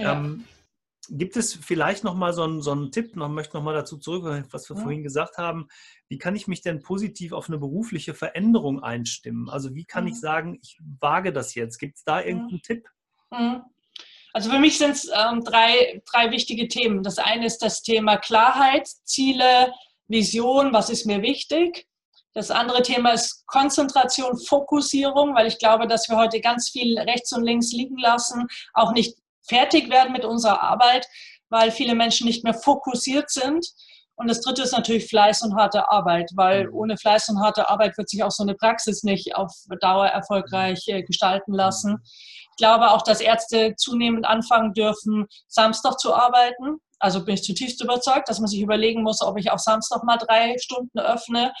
Ja. Ähm, gibt es vielleicht noch mal so einen, so einen Tipp, noch möchte noch mal dazu zurück, was wir ja. vorhin gesagt haben. Wie kann ich mich denn positiv auf eine berufliche Veränderung einstimmen? Also wie kann mhm. ich sagen, ich wage das jetzt? Gibt es da irgendeinen mhm. Tipp? Mhm. Also für mich sind es ähm, drei, drei wichtige Themen. Das eine ist das Thema Klarheit, Ziele, Vision, was ist mir wichtig. Das andere Thema ist Konzentration, Fokussierung, weil ich glaube, dass wir heute ganz viel rechts und links liegen lassen, auch nicht fertig werden mit unserer Arbeit, weil viele Menschen nicht mehr fokussiert sind. Und das dritte ist natürlich Fleiß und harte Arbeit, weil mhm. ohne Fleiß und harte Arbeit wird sich auch so eine Praxis nicht auf Dauer erfolgreich äh, gestalten lassen. Ich glaube auch, dass Ärzte zunehmend anfangen dürfen, Samstag zu arbeiten. Also bin ich zutiefst überzeugt, dass man sich überlegen muss, ob ich auch Samstag mal drei Stunden öffne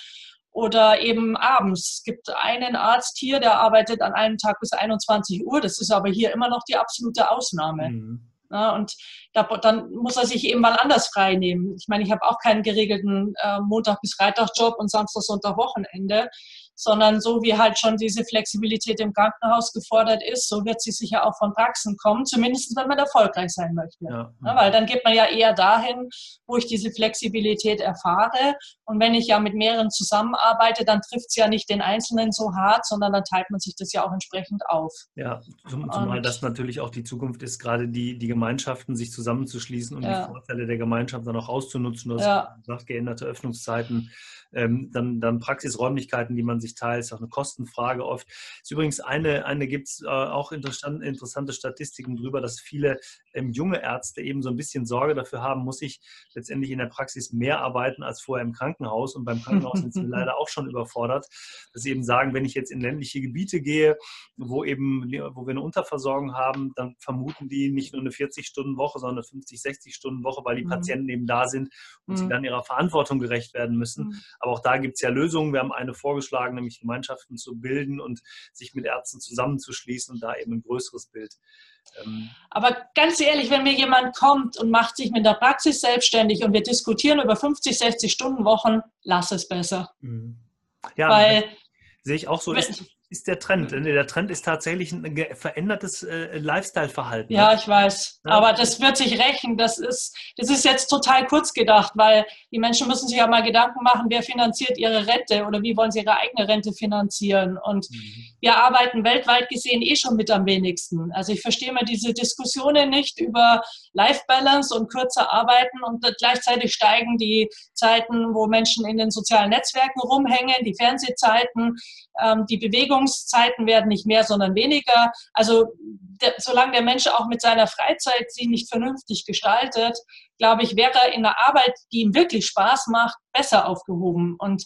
oder eben abends. Es gibt einen Arzt hier, der arbeitet an einem Tag bis 21 Uhr. Das ist aber hier immer noch die absolute Ausnahme. Mhm. Ja, und da, dann muss er sich eben mal anders frei nehmen. Ich meine, ich habe auch keinen geregelten äh, Montag- bis Freitag-Job und Samstag, Sonntag, Wochenende sondern so wie halt schon diese Flexibilität im Krankenhaus gefordert ist, so wird sie sicher auch von Praxen kommen, zumindest wenn man erfolgreich sein möchte. Ja. Ja, weil dann geht man ja eher dahin, wo ich diese Flexibilität erfahre. Und wenn ich ja mit mehreren zusammenarbeite, dann trifft es ja nicht den Einzelnen so hart, sondern dann teilt man sich das ja auch entsprechend auf. Ja, zumal Und, das natürlich auch die Zukunft ist, gerade die, die Gemeinschaften sich zusammenzuschließen und ja. die Vorteile der Gemeinschaft dann auch auszunutzen. Du hast gesagt, geänderte Öffnungszeiten ähm, dann, dann Praxisräumlichkeiten, die man sich teilt, ist auch eine Kostenfrage oft. Ist übrigens eine, eine gibt es äh, auch interessant, interessante Statistiken darüber, dass viele ähm, junge Ärzte eben so ein bisschen Sorge dafür haben, muss ich letztendlich in der Praxis mehr arbeiten als vorher im Krankenhaus. Und beim Krankenhaus sind sie leider auch schon überfordert, dass sie eben sagen, wenn ich jetzt in ländliche Gebiete gehe, wo eben, wo wir eine Unterversorgung haben, dann vermuten die nicht nur eine 40-Stunden-Woche, sondern eine 50, 60-Stunden-Woche, weil die mhm. Patienten eben da sind und mhm. sie dann ihrer Verantwortung gerecht werden müssen. Mhm. Aber auch da gibt es ja Lösungen. Wir haben eine vorgeschlagen, nämlich Gemeinschaften zu bilden und sich mit Ärzten zusammenzuschließen und da eben ein größeres Bild. Ähm Aber ganz ehrlich, wenn mir jemand kommt und macht sich mit der Praxis selbstständig und wir diskutieren über 50, 60 Stunden Wochen, lass es besser. Mhm. Ja, Weil, sehe ich auch so. Ist, ist der Trend. Ne? Der Trend ist tatsächlich ein verändertes äh, Lifestyle-Verhalten. Ja, ich weiß. Ja. Aber das wird sich rächen. Das ist, das ist jetzt total kurz gedacht, weil die Menschen müssen sich ja mal Gedanken machen, wer finanziert ihre Rente oder wie wollen sie ihre eigene Rente finanzieren. Und mhm. wir arbeiten weltweit gesehen eh schon mit am wenigsten. Also ich verstehe mal diese Diskussionen nicht über Life-Balance und kürzer arbeiten und gleichzeitig steigen die Zeiten, wo Menschen in den sozialen Netzwerken rumhängen, die Fernsehzeiten, die Bewegungszeiten werden nicht mehr, sondern weniger. Also der, solange der Mensch auch mit seiner Freizeit sie nicht vernünftig gestaltet, glaube ich, wäre er in einer Arbeit, die ihm wirklich Spaß macht, besser aufgehoben. Und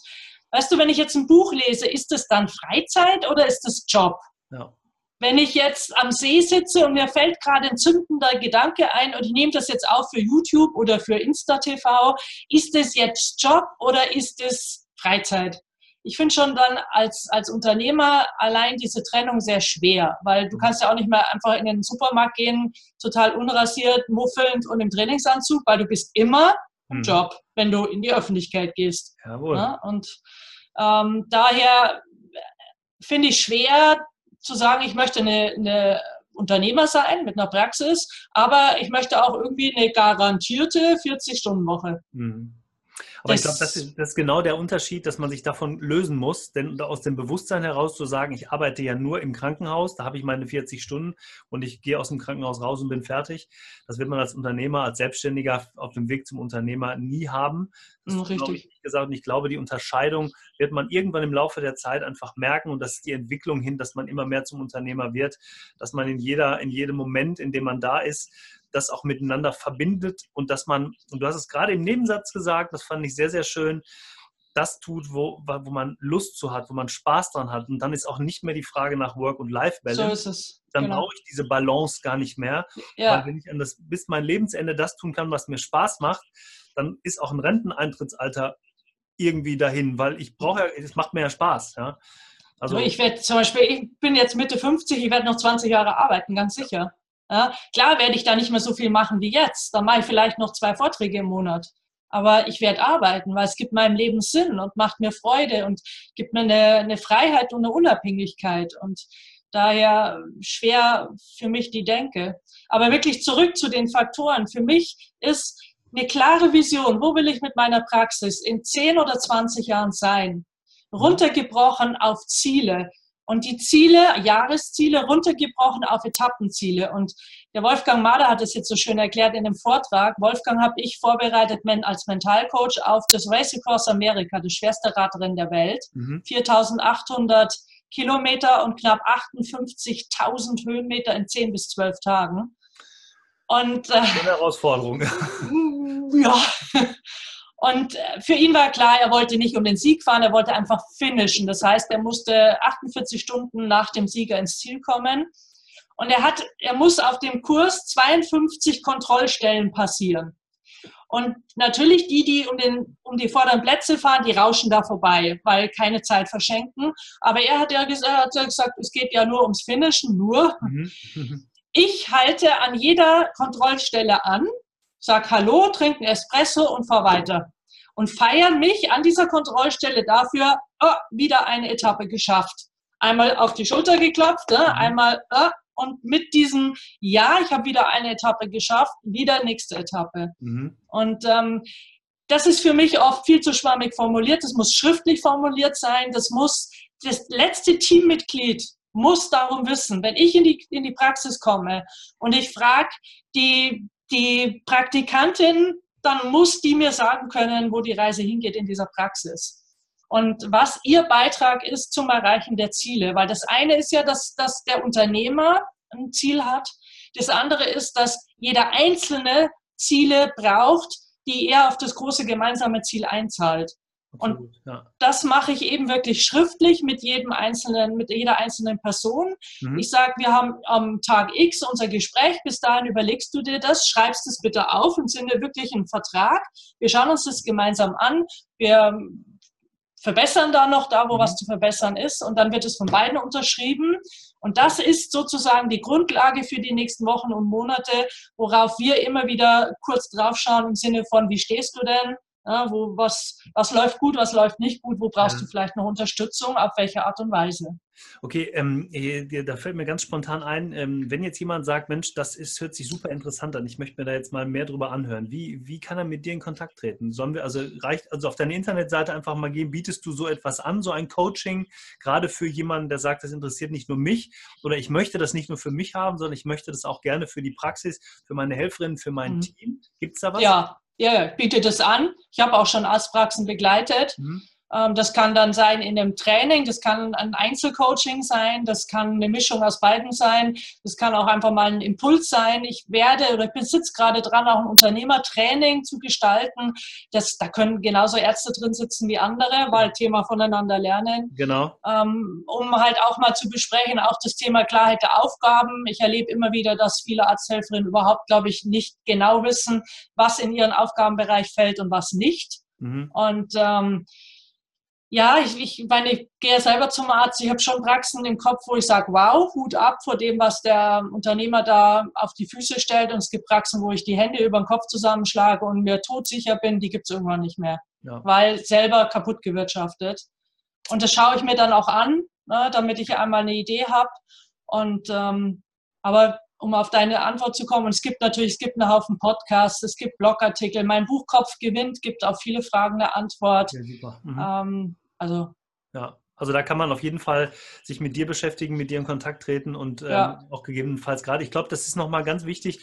weißt du, wenn ich jetzt ein Buch lese, ist es dann Freizeit oder ist es Job? Ja. Wenn ich jetzt am See sitze und mir fällt gerade ein zündender Gedanke ein und ich nehme das jetzt auch für YouTube oder für Insta-TV, ist es jetzt Job oder ist es Freizeit? Ich finde schon dann als, als Unternehmer allein diese Trennung sehr schwer, weil du kannst ja auch nicht mehr einfach in den Supermarkt gehen, total unrasiert, muffelnd und im Trainingsanzug, weil du bist immer im hm. Job, wenn du in die Öffentlichkeit gehst. Jawohl. Ja, und ähm, daher finde ich schwer zu sagen, ich möchte eine, eine Unternehmer sein mit einer Praxis, aber ich möchte auch irgendwie eine garantierte 40-Stunden-Woche. Mhm. Aber ich glaube, das ist, das ist genau der Unterschied, dass man sich davon lösen muss, denn aus dem Bewusstsein heraus zu sagen, ich arbeite ja nur im Krankenhaus, da habe ich meine 40 Stunden und ich gehe aus dem Krankenhaus raus und bin fertig. Das wird man als Unternehmer, als Selbstständiger auf dem Weg zum Unternehmer nie haben. Das mhm, Richtig. Ich gesagt. Und ich glaube, die Unterscheidung wird man irgendwann im Laufe der Zeit einfach merken und das ist die Entwicklung hin, dass man immer mehr zum Unternehmer wird, dass man in jeder, in jedem Moment, in dem man da ist, das auch miteinander verbindet und dass man, und du hast es gerade im Nebensatz gesagt, das fand ich sehr, sehr schön, das tut, wo, wo man Lust zu hat, wo man Spaß dran hat. Und dann ist auch nicht mehr die Frage nach Work- und Life-Balance. So ist es. Dann genau. brauche ich diese Balance gar nicht mehr. Ja. Weil wenn ich an das, bis mein Lebensende das tun kann, was mir Spaß macht, dann ist auch ein Renteneintrittsalter irgendwie dahin, weil ich brauche ja, es macht mir ja Spaß. Ja? Also, ich werde zum Beispiel, ich bin jetzt Mitte 50, ich werde noch 20 Jahre arbeiten, ganz sicher. Ja, klar werde ich da nicht mehr so viel machen wie jetzt. Dann mache ich vielleicht noch zwei Vorträge im Monat. Aber ich werde arbeiten, weil es gibt meinem Leben Sinn und macht mir Freude und gibt mir eine, eine Freiheit und eine Unabhängigkeit. Und Daher schwer für mich die Denke. Aber wirklich zurück zu den Faktoren. Für mich ist eine klare Vision, wo will ich mit meiner Praxis in 10 oder 20 Jahren sein? Runtergebrochen auf Ziele. Und die Ziele, Jahresziele, runtergebrochen auf Etappenziele. Und der Wolfgang Mahler hat es jetzt so schön erklärt in dem Vortrag. Wolfgang habe ich vorbereitet als Mentalcoach auf das Race Across America, das schwerste Radrennen der Welt. Mhm. 4800 Kilometer und knapp 58.000 Höhenmeter in 10 bis 12 Tagen. Und, äh, Eine Herausforderung. ja. Und äh, für ihn war klar, er wollte nicht um den Sieg fahren, er wollte einfach finishen. Das heißt, er musste 48 Stunden nach dem Sieger ins Ziel kommen. Und er hat, er muss auf dem Kurs 52 Kontrollstellen passieren. Und natürlich die, die um, den, um die vorderen Plätze fahren, die rauschen da vorbei, weil keine Zeit verschenken. Aber er hat ja gesagt, hat gesagt es geht ja nur ums Finishen, nur. Mhm. Ich halte an jeder Kontrollstelle an, sag Hallo, trinke einen Espresso und fahr weiter. Und feiern mich an dieser Kontrollstelle dafür, oh, wieder eine Etappe geschafft. Einmal auf die Schulter geklopft, äh, einmal oh, und mit diesem Ja, ich habe wieder eine Etappe geschafft, wieder nächste Etappe. Mhm. Und ähm, das ist für mich oft viel zu schwammig formuliert. Das muss schriftlich formuliert sein. Das muss das letzte Teammitglied muss darum wissen, wenn ich in die, in die Praxis komme und ich frage die, die Praktikantin, dann muss die mir sagen können, wo die Reise hingeht in dieser Praxis. Und was ihr Beitrag ist zum Erreichen der Ziele. Weil das eine ist ja, dass, dass der Unternehmer ein Ziel hat. Das andere ist, dass jeder einzelne Ziele braucht, die er auf das große gemeinsame Ziel einzahlt. Und ja. das mache ich eben wirklich schriftlich mit jedem einzelnen, mit jeder einzelnen Person. Mhm. Ich sage, wir haben am Tag X unser Gespräch, bis dahin überlegst du dir das, schreibst es bitte auf und sind wir wirklich im Vertrag. Wir schauen uns das gemeinsam an. Wir verbessern da noch da, wo mhm. was zu verbessern ist und dann wird es von beiden unterschrieben. Und das ist sozusagen die Grundlage für die nächsten Wochen und Monate, worauf wir immer wieder kurz draufschauen im Sinne von, wie stehst du denn? Ja, wo, was, was läuft gut, was läuft nicht gut, wo brauchst du vielleicht noch Unterstützung, auf welche Art und Weise? Okay, ähm, da fällt mir ganz spontan ein, ähm, wenn jetzt jemand sagt, Mensch, das ist, hört sich super interessant an, ich möchte mir da jetzt mal mehr drüber anhören, wie, wie kann er mit dir in Kontakt treten? Sollen wir, also reicht, also auf deine Internetseite einfach mal gehen, bietest du so etwas an, so ein Coaching, gerade für jemanden, der sagt, das interessiert nicht nur mich oder ich möchte das nicht nur für mich haben, sondern ich möchte das auch gerne für die Praxis, für meine Helferin, für mein mhm. Team. Gibt es da was? Ja, ja, bietet es an. Ich habe auch schon Arztpraxen begleitet. Mhm. Ähm, das kann dann sein in einem Training, das kann ein Einzelcoaching sein, das kann eine Mischung aus beiden sein, das kann auch einfach mal ein Impuls sein. Ich werde oder ich besitze gerade dran, auch ein Unternehmertraining zu gestalten. Das, da können genauso Ärzte drin sitzen wie andere, weil Thema voneinander lernen. Genau. Ähm, um halt auch mal zu besprechen, auch das Thema Klarheit der Aufgaben. Ich erlebe immer wieder, dass viele Arzthelferinnen überhaupt, glaube ich, nicht genau wissen, was in ihren Aufgabenbereich fällt und was nicht. Mhm. Und ähm, ja, ich, ich meine, ich gehe selber zum Arzt. Ich habe schon Praxen im Kopf, wo ich sage, wow, Hut ab vor dem, was der Unternehmer da auf die Füße stellt. Und es gibt Praxen, wo ich die Hände über den Kopf zusammenschlage und mir todsicher bin, die gibt es irgendwann nicht mehr, ja. weil selber kaputt gewirtschaftet. Und das schaue ich mir dann auch an, ne, damit ich einmal eine Idee habe. Und ähm, aber um auf deine Antwort zu kommen. Und es gibt natürlich, es gibt einen Haufen Podcasts, es gibt Blogartikel. Mein Buch Kopf gewinnt gibt auf viele Fragen eine Antwort. Ja, super. Mhm. Ähm, also. Ja, also da kann man auf jeden Fall sich mit dir beschäftigen, mit dir in Kontakt treten und ähm, auch gegebenenfalls gerade, ich glaube, das ist nochmal ganz wichtig,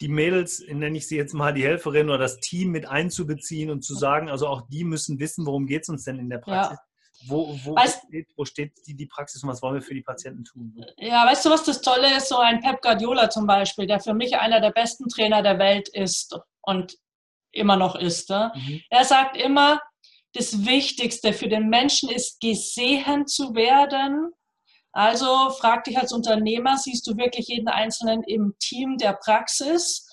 die Mädels, nenne ich sie jetzt mal die Helferin oder das Team mit einzubeziehen und zu sagen, also auch die müssen wissen, worum geht es uns denn in der Praxis. Ja. Wo, wo, weißt, steht, wo steht die, die Praxis und was wollen wir für die Patienten tun? Ja, weißt du, was das Tolle ist? So ein Pep Guardiola zum Beispiel, der für mich einer der besten Trainer der Welt ist und immer noch ist. Mhm. Er sagt immer, das Wichtigste für den Menschen ist, gesehen zu werden. Also frag dich als Unternehmer, siehst du wirklich jeden Einzelnen im Team der Praxis?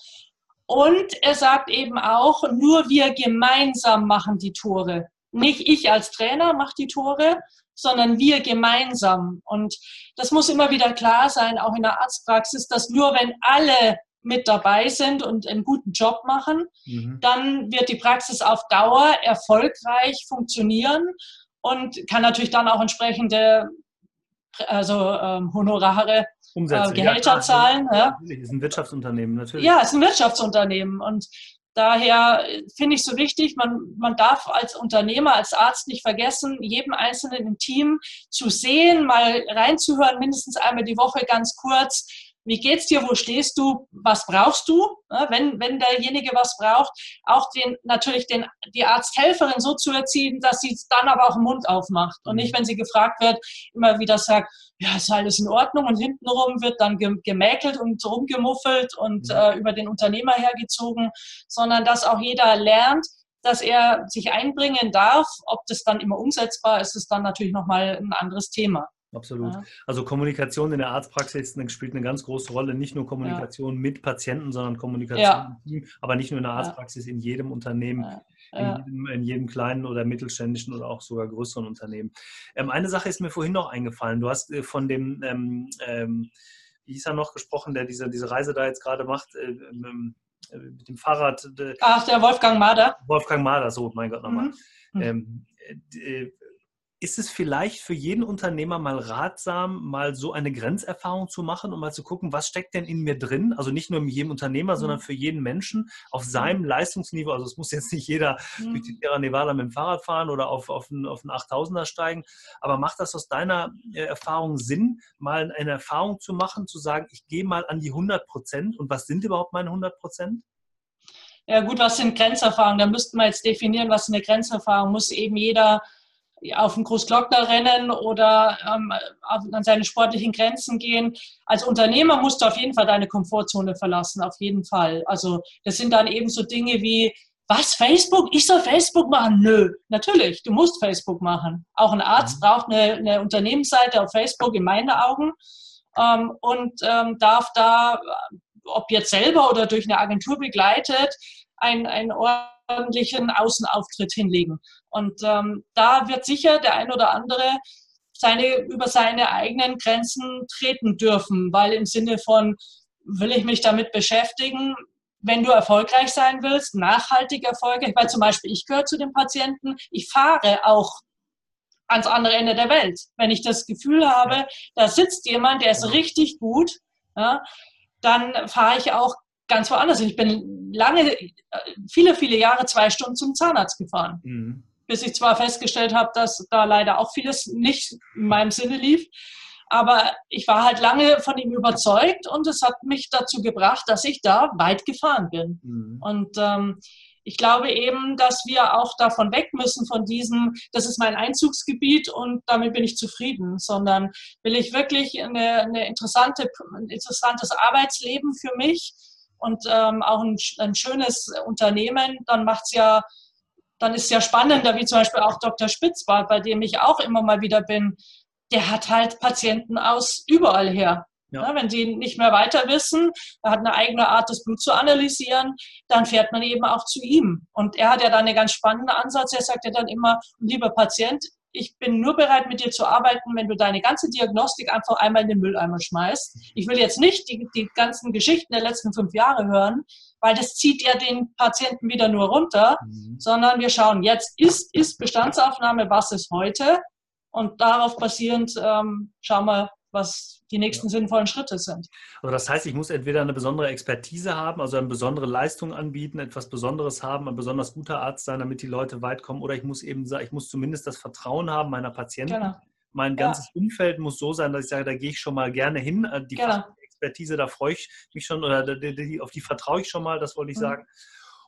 Und er sagt eben auch, nur wir gemeinsam machen die Tore. Nicht ich als Trainer mache die Tore, sondern wir gemeinsam. Und das muss immer wieder klar sein, auch in der Arztpraxis, dass nur wenn alle mit dabei sind und einen guten Job machen, mhm. dann wird die Praxis auf Dauer erfolgreich funktionieren und kann natürlich dann auch entsprechende also ähm, Honorare, äh, Gehälter ja, zahlen. Ja. Natürlich, ist ein Wirtschaftsunternehmen, natürlich. Ja, ist ein Wirtschaftsunternehmen. Und daher finde ich so wichtig, man, man darf als Unternehmer, als Arzt nicht vergessen, jedem Einzelnen im Team zu sehen, mal reinzuhören, mindestens einmal die Woche ganz kurz, wie geht's dir, wo stehst du, was brauchst du, wenn, wenn derjenige was braucht, auch den, natürlich den, die Arzthelferin so zu erziehen, dass sie dann aber auch den Mund aufmacht und nicht, mhm. wenn sie gefragt wird, immer wieder sagt, ja, ist alles in Ordnung und hintenrum wird dann gemäkelt und rumgemuffelt und. Mhm. äh, über den Unternehmer hergezogen, sondern dass auch jeder lernt, dass er sich einbringen darf. Ob das dann immer umsetzbar ist, ist dann natürlich nochmal ein anderes Thema. Absolut. Ja. Also Kommunikation in der Arztpraxis spielt eine ganz große Rolle. Nicht nur Kommunikation ja. mit Patienten, sondern Kommunikation ja. im Team, aber nicht nur in der Arztpraxis, in jedem Unternehmen. In jedem, in, jedem, kleinen oder mittelständischen oder auch sogar größeren Unternehmen. Ähm, eine Sache ist mir vorhin noch eingefallen. Du hast äh, von dem, ähm, ähm, wie hieß er noch gesprochen, der diese, diese Reise da jetzt gerade macht, äh, äh, mit dem Fahrrad. Ach, der Wolfgang Mader. Wolfgang Mader, so, mein Gott nochmal. Mhm. Ähm, äh, ist es vielleicht für jeden Unternehmer mal ratsam, mal so eine Grenzerfahrung zu machen und mal zu gucken, was steckt denn in mir drin? Also nicht nur in jedem Unternehmer, mhm. sondern für jeden Menschen auf mhm. seinem Leistungsniveau. Also es muss jetzt nicht jeder mhm. durch die Sierra Nevada mit dem Fahrrad fahren oder auf, auf, einen, auf einen 8000er steigen. Aber macht das aus deiner äh, Erfahrung Sinn, mal eine Erfahrung zu machen, zu sagen, ich gehe mal an die 100 Prozent und was sind überhaupt meine 100 Prozent? Ja gut, was sind Grenzerfahrungen? Da müssten wir jetzt definieren, was eine Grenzerfahrung muss eben jeder auf den Großglockner rennen oder ähm, an seine sportlichen Grenzen gehen. Als Unternehmer musst du auf jeden Fall deine Komfortzone verlassen, auf jeden Fall. Also das sind dann eben so Dinge wie, was, Facebook? Ich soll Facebook machen? Nö, natürlich, du musst Facebook machen. Auch ein Arzt mhm. braucht eine, eine, Unternehmensseite auf Facebook in meinen Augen ähm, und ähm, darf da, ob jetzt selber oder durch eine Agentur begleitet, ein, ein ordentlichen Außenauftritt hinlegen. Und ähm, da wird sicher der ein oder andere seine, über seine eigenen Grenzen treten dürfen, weil im Sinne von, will ich mich damit beschäftigen, wenn du erfolgreich sein willst, nachhaltig erfolgreich, weil zum Beispiel ich gehöre zu den Patienten, ich fahre auch ans andere Ende der Welt. Wenn ich das Gefühl habe, da sitzt jemand, der ist richtig gut, ja, dann fahre ich auch ganz woanders. Ich bin lange, viele, viele Jahre zwei Stunden zum Zahnarzt gefahren. Mhm. Bis ich zwar festgestellt habe, dass da leider auch vieles nicht in meinem Sinne lief. Aber ich war halt lange von ihm überzeugt und es hat mich dazu gebracht, dass ich da weit gefahren bin. Mhm. Und ähm, ich glaube eben, dass wir auch davon weg müssen, von diesem, das ist mein Einzugsgebiet und damit bin ich zufrieden, sondern will ich wirklich eine, eine interessante, ein interessantes Arbeitsleben für mich, und ähm, auch ein, ein, schönes Unternehmen, dann macht es ja, dann ist es ja spannender, wie zum Beispiel auch Dr. Spitzbart, bei dem ich auch immer mal wieder bin, der hat halt Patienten aus überall her. Ja. Wenn die nicht mehr weiter wissen, er hat eine eigene Art, das Blut zu analysieren, dann fährt man eben auch zu ihm. Und er hat ja dann einen ganz spannenden Ansatz. Er sagt ja dann immer, lieber Patient, ich bin nur bereit, mit dir zu arbeiten, wenn du deine ganze Diagnostik einfach einmal in den Mülleimer schmeißt. Ich will jetzt nicht die, die ganzen Geschichten der letzten fünf Jahre hören, weil das zieht ja den Patienten wieder nur runter, mhm. sondern wir schauen, jetzt ist, ist Bestandsaufnahme, was ist heute? Und darauf basierend ähm, schauen wir, was die nächsten ja. sinnvollen Schritte sind. Also das heißt, ich muss entweder eine besondere Expertise haben, also eine besondere Leistung anbieten, etwas Besonderes haben, ein besonders guter Arzt sein, damit die Leute weit kommen, oder ich muss eben sagen, ich muss zumindest das Vertrauen haben meiner Patienten. Genau. Mein ganzes ja. Umfeld muss so sein, dass ich sage, da gehe ich schon mal gerne hin. Äh, die genau. Expertise, da freue ich mich schon, oder auf die vertraue ich schon mal, das wollte ich mhm. sagen.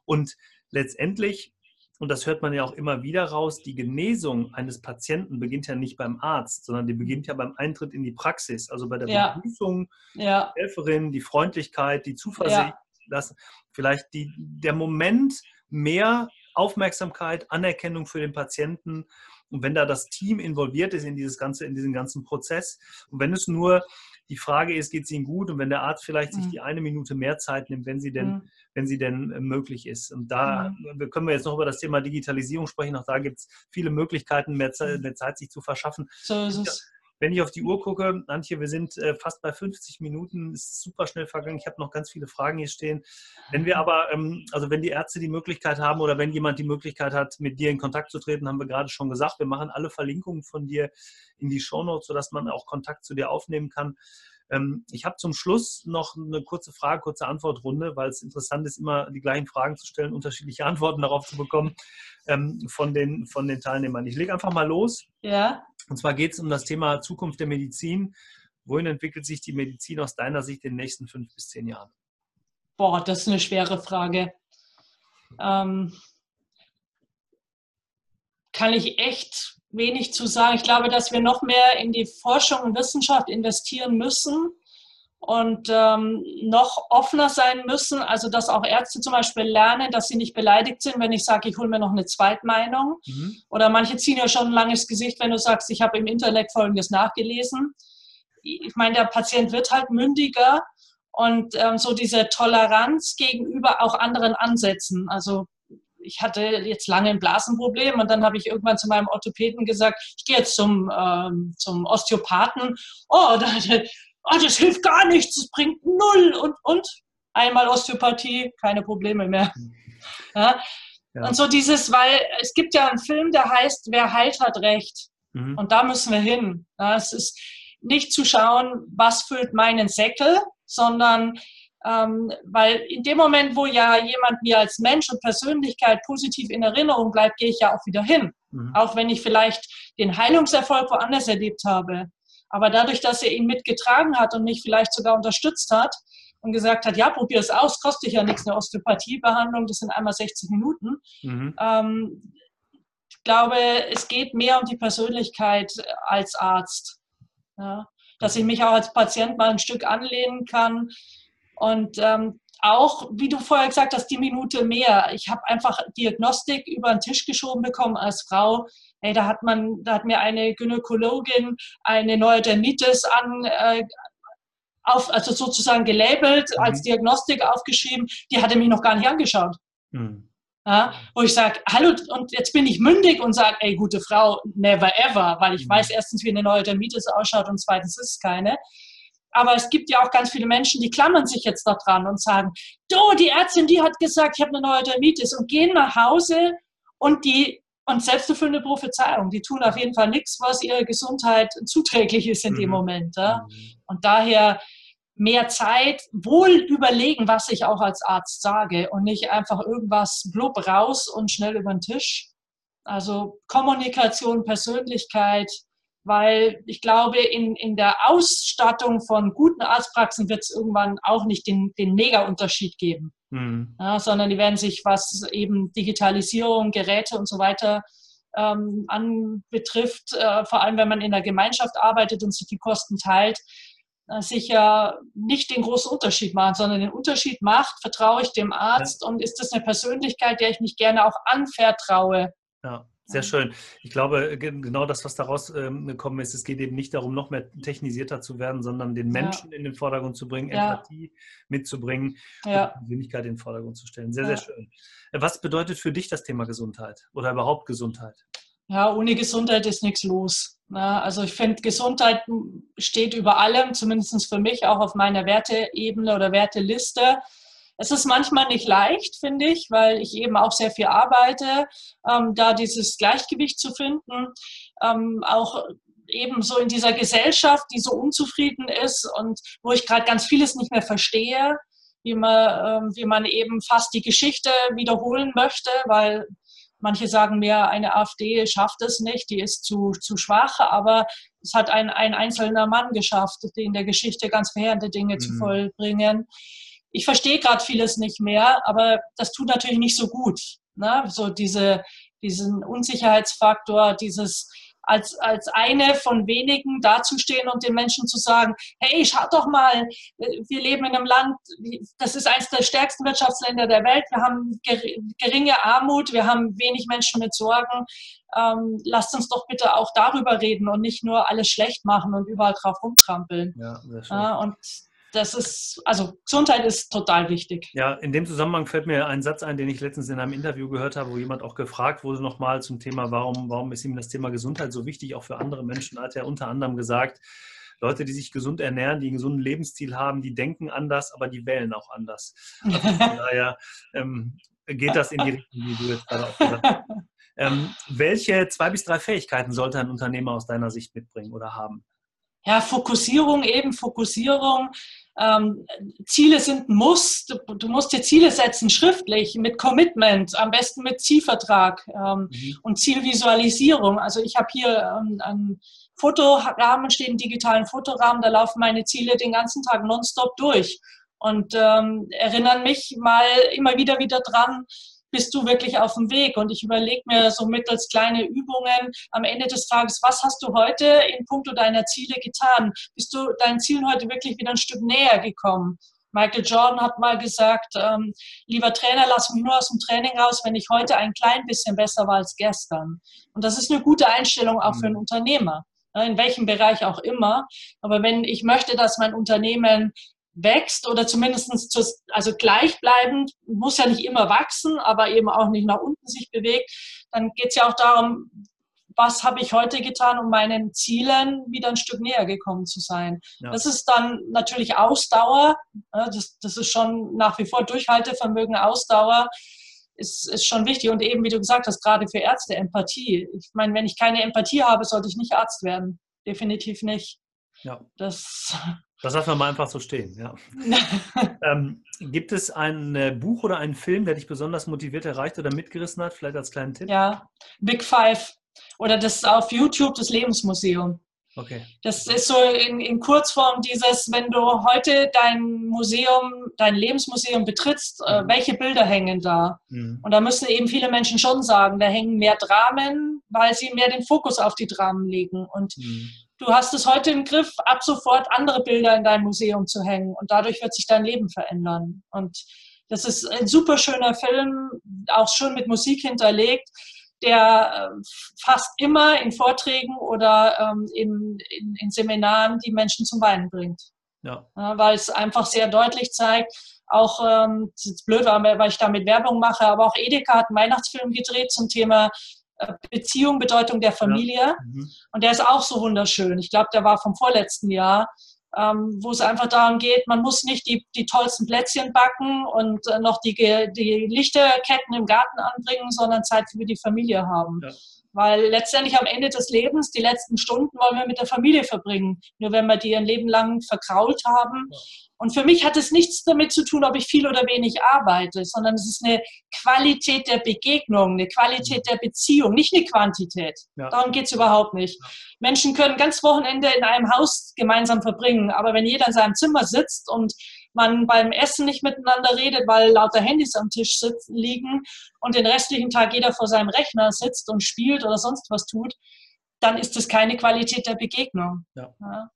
Und letztendlich und das hört man ja auch immer wieder raus, die Genesung eines Patienten beginnt ja nicht beim Arzt, sondern die beginnt ja beim Eintritt in die Praxis, also bei der ja. Begrüßung, ja. die Helferin, die Freundlichkeit, die Zuversicht, ja. das, vielleicht die, der Moment mehr Aufmerksamkeit, Anerkennung für den Patienten und wenn da das Team involviert ist in dieses ganze, in diesen ganzen Prozess und wenn es nur die Frage ist, geht es Ihnen gut? Und wenn der Arzt vielleicht mhm. sich die eine Minute mehr Zeit nimmt, wenn sie denn, mhm. wenn sie denn äh, möglich ist. Und da mhm. können wir jetzt noch über das Thema Digitalisierung sprechen. Auch da gibt es viele Möglichkeiten, mehr Zeit, mhm. mehr Zeit sich zu verschaffen. So ist es. Wenn ich auf die Uhr gucke, Antje, wir sind äh, fast bei 50 Minuten, ist super schnell vergangen. Ich habe noch ganz viele Fragen hier stehen. Wenn wir aber, ähm, also wenn die Ärzte die Möglichkeit haben oder wenn jemand die Möglichkeit hat, mit dir in Kontakt zu treten, haben wir gerade schon gesagt, wir machen alle Verlinkungen von dir in die Shownotes, sodass man auch Kontakt zu dir aufnehmen kann. Ähm, ich habe zum Schluss noch eine kurze Frage, kurze Antwortrunde, weil es interessant ist, immer die gleichen Fragen zu stellen, unterschiedliche Antworten darauf zu bekommen ähm, von, den, von den Teilnehmern. Ich lege einfach mal los. Ja. Und zwar geht es um das Thema Zukunft der Medizin. Wohin entwickelt sich die Medizin aus deiner Sicht in den nächsten fünf bis zehn Jahren? Boah, das ist eine schwere Frage. Ähm, kann ich echt wenig zu sagen. Ich glaube, dass wir noch mehr in die Forschung und Wissenschaft investieren müssen und ähm, noch offener sein müssen. Also, dass auch Ärzte zum Beispiel lernen, dass sie nicht beleidigt sind, wenn ich sage, ich hole mir noch eine Zweitmeinung. Mhm. Oder manche ziehen ja schon ein langes Gesicht, wenn du sagst, ich habe im Internet Folgendes nachgelesen. Ich meine, der Patient wird halt mündiger und ähm, so diese Toleranz gegenüber auch anderen Ansätzen. Also ich hatte jetzt lange ein Blasenproblem und dann habe ich irgendwann zu meinem Orthopäden gesagt, ich gehe jetzt zum, ähm, zum Osteopathen. Oh, da, oh, das hilft gar nichts, es bringt null und, und einmal Osteopathie, keine Probleme mehr. Ja? Ja. Und so dieses, weil es gibt ja einen Film, der heißt, wer heilt, hat Recht. Mhm. Und da müssen wir hin. Ja, es ist nicht zu schauen, was füllt meinen Säckel, sondern ähm, weil in dem Moment, wo ja jemand mir als Mensch und Persönlichkeit positiv in Erinnerung bleibt, gehe ich ja auch wieder hin. Mhm. Auch wenn ich vielleicht den Heilungserfolg woanders erlebt habe. Aber dadurch, dass er ihn mitgetragen hat und mich vielleicht sogar unterstützt hat und gesagt hat, ja, probier es aus, kostet ja nichts, eine Osteopathiebehandlung, das sind einmal 60 Minuten. Mhm. Ähm, ich glaube, es geht mehr um die Persönlichkeit als Arzt. Ja? Dass ich mich auch als Patient mal ein Stück anlehnen kann, und ähm, auch, wie du vorher gesagt hast, die Minute mehr. Ich habe einfach Diagnostik über den Tisch geschoben bekommen als Frau. Hey, da hat man, da hat mir eine Gynäkologin eine Neurodermitis an, äh, auf, also sozusagen gelabelt, mhm. als Diagnostik aufgeschrieben. Die hatte mich noch gar nicht angeschaut. Mhm. Ja, wo ich sage, hallo, und jetzt bin ich mündig und sage, ey, gute Frau, never ever, weil ich mhm. weiß erstens, wie eine Neurodermitis ausschaut und zweitens ist es keine. Aber es gibt ja auch ganz viele Menschen, die klammern sich jetzt da dran und sagen, du, die Ärztin, die hat gesagt, ich habe eine Neurodermitis und gehen nach Hause und die und selbsterfüllende Prophezeiung, die tun auf jeden Fall nichts, was ihrer Gesundheit zuträglich ist in mhm. dem Moment. Ja? Mhm. Und daher mehr Zeit, wohl überlegen, was ich auch als Arzt sage und nicht einfach irgendwas blub raus und schnell über den Tisch. Also Kommunikation, Persönlichkeit, weil ich glaube, in, in der Ausstattung von guten Arztpraxen wird es irgendwann auch nicht den, den Mega-Unterschied geben, mhm. ja, sondern die werden sich, was eben Digitalisierung, Geräte und so weiter ähm, anbetrifft, äh, vor allem wenn man in der Gemeinschaft arbeitet und sich die Kosten teilt, äh, sicher nicht den großen Unterschied machen, sondern den Unterschied macht, vertraue ich dem Arzt ja. und ist das eine Persönlichkeit, der ich mich gerne auch anvertraue. Ja. Sehr schön. Ich glaube, genau das, was daraus ähm, gekommen ist, es geht eben nicht darum, noch mehr technisierter zu werden, sondern den Menschen ja. in den Vordergrund zu bringen, ja. Empathie mitzubringen ja. und Persönlichkeit in den Vordergrund zu stellen. Sehr, sehr schön. Äh, was bedeutet für dich das Thema Gesundheit oder überhaupt Gesundheit? Ja, ohne Gesundheit ist nichts los. Also ich finde, Gesundheit steht über allem, zumindest für mich, auch auf meiner Werteebene oder Werteliste. Es ist manchmal nicht leicht, finde ich, weil ich eben auch sehr viel arbeite, ähm, da dieses Gleichgewicht zu finden. Ähm, auch eben so in dieser Gesellschaft, die so unzufrieden ist und wo ich gerade ganz vieles nicht mehr verstehe, wie man, ähm, wie man eben fast die Geschichte wiederholen möchte, weil manche sagen mir, eine AfD schafft es nicht, die ist zu, zu schwach, aber es hat ein, ein einzelner Mann geschafft, in der Geschichte ganz verheerende Dinge mhm. zu vollbringen ich verstehe gerade vieles nicht mehr, aber das tut natürlich nicht so gut. Ne? So diese, diesen Unsicherheitsfaktor, dieses als, als eine von wenigen dazustehen und den Menschen zu sagen, hey, schaut doch mal, wir leben in einem Land, das ist eines der stärksten Wirtschaftsländer der Welt, wir haben geringe Armut, wir haben wenig Menschen mit Sorgen. Ähm, lasst uns doch bitte auch darüber reden und nicht nur alles schlecht machen und überall drauf rumtrampeln. Ja, sehr schön. Ja, und das ist, also Gesundheit ist total wichtig. Ja, in dem Zusammenhang fällt mir ein Satz ein, den ich letztens in einem Interview gehört habe, wo jemand auch gefragt wurde nochmal zum Thema, warum, warum ist ihm das Thema Gesundheit so wichtig, auch für andere Menschen, hat er unter anderem gesagt, Leute, die sich gesund ernähren, die einen gesunden Lebensstil haben, die denken anders, aber die wählen auch anders. Also von daher ähm, geht das in die Richtung, die du jetzt gerade auch gesagt hast. Ähm, welche zwei bis drei Fähigkeiten sollte ein Unternehmer aus deiner Sicht mitbringen oder haben? Ja, Fokussierung, eben Fokussierung. Ähm, Ziele sind ein Muss. Du, du, musst dir Ziele setzen, schriftlich, mit Commitment, am besten mit Zielvertrag ähm, mhm. und Zielvisualisierung. Also ich habe hier ähm, einen Fotorahmen, steht einen digitalen Fotorahmen, da laufen meine Ziele den ganzen Tag nonstop durch und ähm, erinnern mich mal immer wieder wieder dran, bist du wirklich auf dem Weg? Und ich überlege mir so mittels kleine Übungen am Ende des Tages, was hast du heute in puncto deiner Ziele getan? Bist du deinen Zielen heute wirklich wieder ein Stück näher gekommen? Michael Jordan hat mal gesagt, ähm, lieber Trainer, lass mich nur aus dem Training raus, wenn ich heute ein klein bisschen besser war als gestern. Und das ist eine gute Einstellung auch für einen mhm. Unternehmer, ne, in welchem Bereich auch immer. Aber wenn ich möchte, dass mein Unternehmen wächst oder zumindest zu, also gleichbleibend, muss ja nicht immer wachsen, aber eben auch nicht nach unten sich bewegt, dann geht es ja auch darum, was habe ich heute getan, um meinen Zielen wieder ein Stück näher gekommen zu sein. Ja. Das ist dann natürlich Ausdauer, das, das ist schon nach wie vor Durchhaltevermögen, Ausdauer ist, ist schon wichtig und eben, wie du gesagt hast, gerade für Ärzte Empathie. Ich meine, wenn ich keine Empathie habe, sollte ich nicht Arzt werden. Definitiv nicht. Ja. Das das lassen wir mal einfach so stehen, ja. ähm, gibt es ein äh, Buch oder einen Film, der dich besonders motiviert erreicht oder mitgerissen hat? Vielleicht als kleinen Tipp? Ja, Big Five. Oder das auf YouTube, das Lebensmuseum. Okay. Das ist so in, in, Kurzform dieses, wenn du heute dein Museum, dein Lebensmuseum betrittst, äh, mhm. äh, welche Bilder hängen da? Mhm. Und da müssen eben viele Menschen schon sagen, da hängen mehr Dramen, weil sie mehr den Fokus auf die Dramen legen. Und mhm du hast es heute im Griff, ab sofort andere Bilder in dein Museum zu hängen und dadurch wird sich dein Leben verändern. Und das ist ein super schöner Film, auch schön mit Musik hinterlegt, der äh, fast immer in Vorträgen oder ähm, in, in, in, Seminaren die Menschen zum Weinen bringt. Ja. ja weil es einfach sehr deutlich zeigt, auch, ähm, das ist blöd, weil ich damit Werbung mache, aber auch Edeka hat einen Weihnachtsfilm gedreht zum Thema Beziehung, Bedeutung der Familie. Ja. Mhm. Und der ist auch so wunderschön. Ich glaube, der war vom vorletzten Jahr, ähm, wo es einfach darum geht, man muss nicht die, die tollsten Plätzchen backen und äh, noch die, die Lichterketten im Garten anbringen, sondern Zeit für die Familie haben. Ja. Weil letztendlich am Ende des Lebens, die letzten Stunden wollen wir mit der Familie verbringen. Nur wenn wir die ihr Leben lang verkrault haben, ja. Und für mich hat es nichts damit zu tun, ob ich viel oder wenig arbeite, sondern es ist eine Qualität der Begegnung, eine Qualität der Beziehung, nicht eine Quantität. Ja. Darum geht es überhaupt nicht. Menschen können ganz Wochenende in einem Haus gemeinsam verbringen, aber wenn jeder in seinem Zimmer sitzt und man beim Essen nicht miteinander redet, weil lauter Handys am Tisch sitzen, liegen und den restlichen Tag jeder vor seinem Rechner sitzt und spielt oder sonst was tut, dann ist das keine Qualität der Begegnung. Ja. Ja.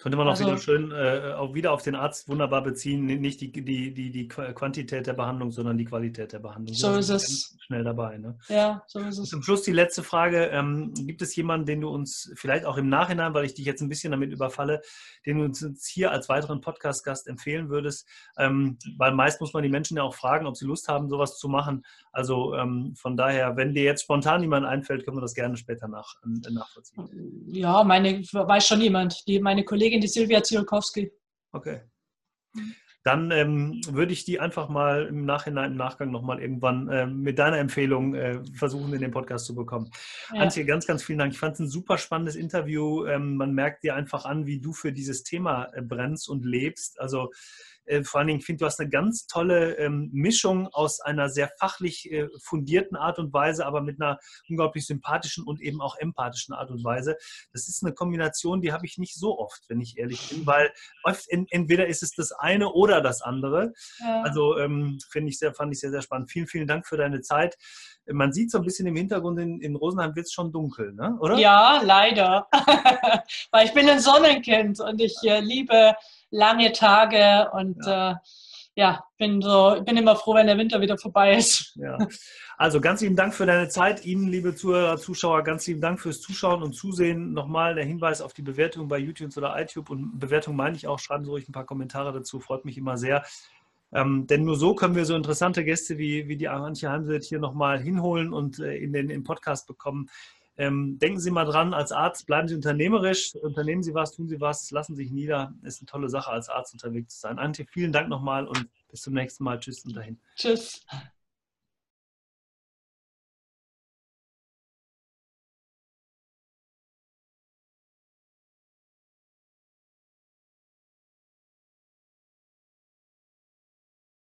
Könnte man auch also, wieder schön äh, auch wieder auf den Arzt wunderbar beziehen, nicht die, die, die, die Quantität der Behandlung, sondern die Qualität der Behandlung. So ist es. Schnell dabei. Ne? Ja, so ist es. Zum Schluss die letzte Frage. Ähm, gibt es jemanden, den du uns vielleicht auch im Nachhinein, weil ich dich jetzt ein bisschen damit überfalle, den du uns hier als weiteren Podcast-Gast empfehlen würdest? Ähm, weil meist muss man die Menschen ja auch fragen, ob sie Lust haben, sowas zu machen. Also ähm, von daher, wenn dir jetzt spontan jemand einfällt, können wir das gerne später nach, äh, nachvollziehen. Ja, meine, weiß schon jemand. Die, meine Kollegin Kollegin, die Silvia Ziolkowski. Okay. Dann ähm, würde ich die einfach mal im Nachhinein, im Nachgang nochmal irgendwann äh, mit deiner Empfehlung äh, versuchen, in den Podcast zu bekommen. Ja. Antje, ganz, ganz vielen Dank. Ich fand es ein super spannendes Interview. Ähm, man merkt dir einfach an, wie du für dieses Thema äh, brennst und lebst. Also äh, vor allen Dingen, ich finde, du hast eine ganz tolle ähm, Mischung aus einer sehr fachlich äh, fundierten Art und Weise, aber mit einer unglaublich sympathischen und eben auch empathischen Art und Weise. Das ist eine Kombination, die habe ich nicht so oft, wenn ich ehrlich bin, weil oft in, entweder ist es das eine oder das andere. Ja. Also ähm, finde ich sehr, fand ich sehr, sehr spannend. Vielen, vielen Dank für deine Zeit. Man sieht so ein bisschen im Hintergrund, in, in Rosenheim wird es schon dunkel, ne? oder? Ja, leider. weil ich bin ein Sonnenkind und ich äh, liebe lange Tage und ja. Äh, ja, bin so, bin immer froh, wenn der Winter wieder vorbei ist. Ja. Also ganz lieben Dank für deine Zeit. Ihnen, liebe Zuhörer, Zuschauer, ganz lieben Dank fürs Zuschauen und Zusehen. Nochmal der Hinweis auf die Bewertung bei YouTube oder iTunes. Und Bewertung meine ich auch. Schreiben Sie ruhig ein paar Kommentare dazu. Freut mich immer sehr. Ähm, denn nur so können wir so interessante Gäste wie, wie die Antje Heimseth hier nochmal hinholen und äh, in den im Podcast bekommen. Ähm, denken Sie mal dran, als Arzt bleiben Sie unternehmerisch, unternehmen Sie was, tun Sie was, lassen Sie sich nieder. Ist eine tolle Sache, als Arzt unterwegs zu sein. Antje, vielen Dank nochmal und bis zum nächsten Mal. Tschüss und dahin. Tschüss.